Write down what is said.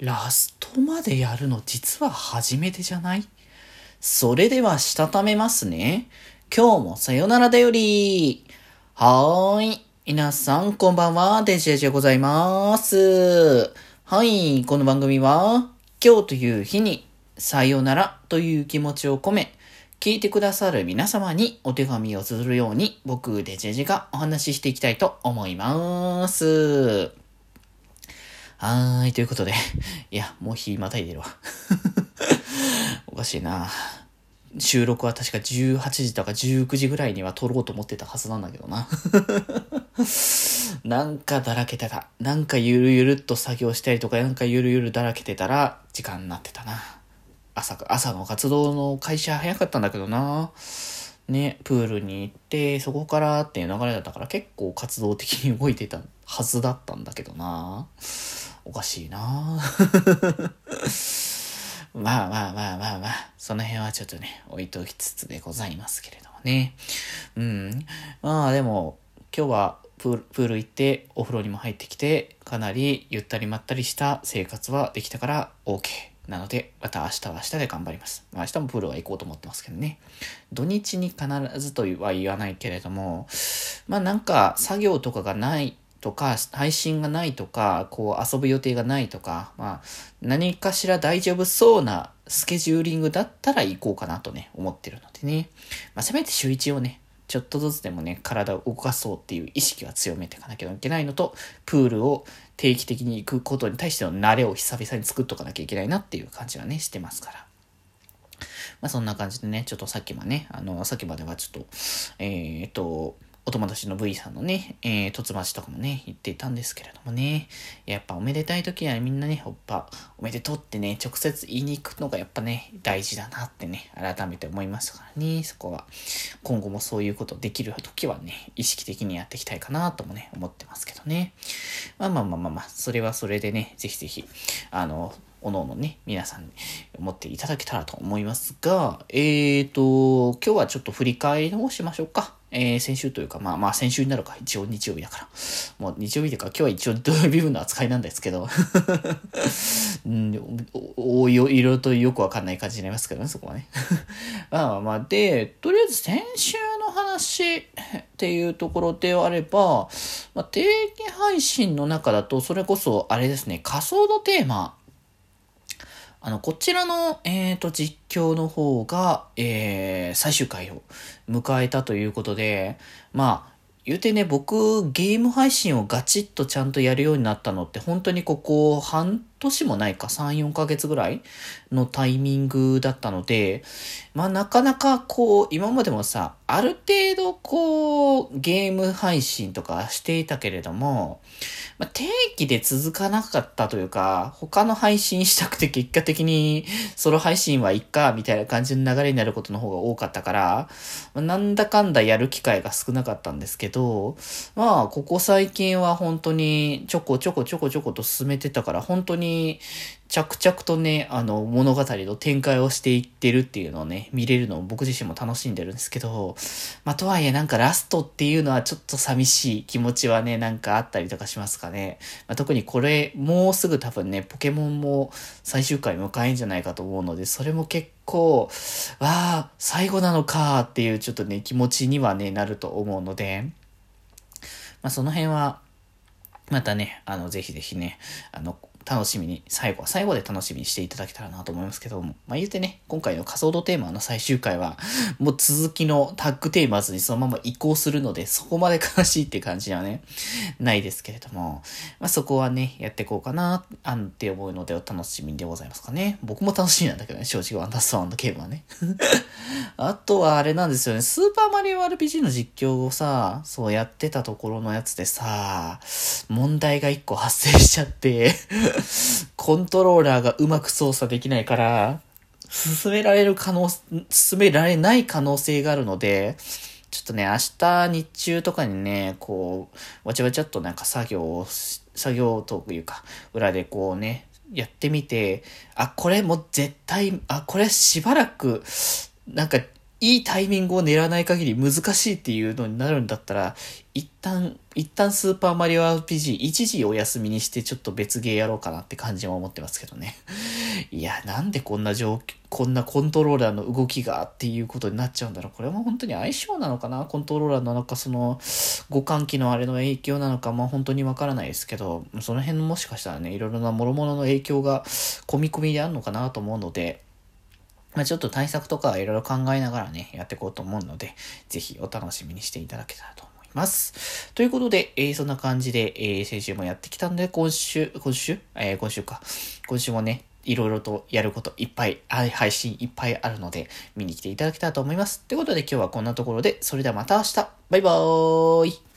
ラストまでやるの実は初めてじゃない？それではしたためますね。今日もさよならだより。はーい。皆さんこんばんは。デジェジでございます。はい。この番組は、今日という日にさよならという気持ちを込め、聞いてくださる皆様にお手紙を綴るように僕デジェジェがお話ししていきたいと思います。はーい、ということで。いや、もう日またいでるわ。おかしいな。収録は確か18時とか19時ぐらいには撮ろうと思ってたはずなんだけどな。なんかだらけてた。なんかゆるゆるっと作業したりとか、なんかゆるゆるだらけてたら時間になってたな。朝、朝の活動の会社早かったんだけどな。ね、プールに行って、そこからっていう流れだったから結構活動的に動いてたはずだったんだけどな。おかしいな まあまあまあまあまあ、その辺はちょっとね、置いときつつでございますけれどもね。うん。まあでも、今日はプールプール行って、お風呂にも入ってきて、かなりゆったりまったりした生活はできたから OK。なので、また明日は明日で頑張ります。まあ、明日もプールは行こうと思ってますけどね。土日に必ずとは言わないけれども、まあなんか作業とかがないとか、配信がないとか、こう遊ぶ予定がないとか、まあ何かしら大丈夫そうなスケジューリングだったら行こうかなとね、思ってるのでね。まあせめて週1をね、ちょっとずつでもね、体を動かそうっていう意識は強めていかなきゃいけないのと、プールを定期的に行くことに対しての慣れを久々に作っとかなきゃいけないなっていう感じはね、してますから。まあそんな感じでね、ちょっとさっきまでね、あの、さっきまではちょっと、えー、っと、お友達の V さんのね、えー、突町とかもね、言っていたんですけれどもね、やっぱおめでたい時はみんなね、おっぱ、おめでとうってね、直接言いに行くのがやっぱね、大事だなってね、改めて思いましたからね、そこは、今後もそういうことできる時はね、意識的にやっていきたいかなともね、思ってますけどね。まあまあまあまあまあ、それはそれでね、ぜひぜひ、あの、おのおのね、皆さんに思っていただけたらと思いますが、えーと、今日はちょっと振り返りの方しましょうか。えー、先週というか、まあまあ先週になるか、一応日曜日だから。もう日曜日というか、今日は一応土曜日分の扱いなんですけど、うん、おいろいろとよくわかんない感じになりますけどね、そこはね。まあまあまあ、で、とりあえず先週の話っていうところであれば、まあ、定期配信の中だと、それこそあれですね、仮想のテーマあの、こちらの、えっ、ー、と、実況の方が、えー、最終回を迎えたということで、まあ、言うてね、僕、ゲーム配信をガチッとちゃんとやるようになったのって、本当にここ半年もないか、3、4ヶ月ぐらいのタイミングだったので、まあなかなかこう、今までもさ、ある程度こう、ゲーム配信とかしていたけれども、まあ、定期で続かなかったというか、他の配信したくて結果的にソロ配信はいっか、みたいな感じの流れになることの方が多かったから、まあ、なんだかんだやる機会が少なかったんですけど、まあ、ここ最近は本当にちょこちょこちょこちょこと進めてたから、本当にに着々とね、あの、物語の展開をしていってるっていうのをね、見れるのを僕自身も楽しんでるんですけど、まあ、とはいえなんかラストっていうのはちょっと寂しい気持ちはね、なんかあったりとかしますかね。まあ、特にこれ、もうすぐ多分ね、ポケモンも最終回迎えんじゃないかと思うので、それも結構、わあ、最後なのかっていうちょっとね、気持ちにはね、なると思うので、まあ、その辺は、またね、あの、ぜひぜひね、あの、楽しみに、最後は最後で楽しみにしていただけたらなと思いますけども、まあ言うてね、今回の仮想度テーマの最終回は、もう続きのタッグテーマズにそのまま移行するので、そこまで悲しいって感じはね、ないですけれども、まあそこはね、やっていこうかな、あんって思うのでお楽しみでございますかね。僕も楽しみなんだけどね、正直ワンダースワンのゲームはね。あとはあれなんですよね、スーパーマリオ RPG の実況をさ、そうやってたところのやつでさ、問題が一個発生しちゃってコントローラーがうまく操作できないから、進められる可能、進められない可能性があるので、ちょっとね、明日日中とかにね、こう、わちゃわちゃっとなんか作業を、作業というか、裏でこうね、やってみて、あ、これもう絶対、あ、これしばらく、なんか、いいタイミングを狙わない限り難しいっていうのになるんだったら、一旦、一旦スーパーマリオ RPG 一時お休みにしてちょっと別ゲーやろうかなって感じは思ってますけどね。いや、なんでこんな状況、こんなコントローラーの動きがっていうことになっちゃうんだろう。これも本当に相性なのかな？コントローラーなんかその、互換機のあれの影響なのか、まあ本当にわからないですけど、その辺もしかしたらね、いろいろな諸々の影響が込み込みであるのかなと思うので、まあ、ちょっと対策とかいろいろ考えながらね、やっていこうと思うので、ぜひお楽しみにしていただけたらと思います。ということで、えー、そんな感じで、えー、先週もやってきたんで、今週、今週？えー、今週か。今週もね、いろいろとやることいっぱい、配信いっぱいあるので、見に来ていただけたらと思います。ということで今日はこんなところで、それではまた明日バイバーイ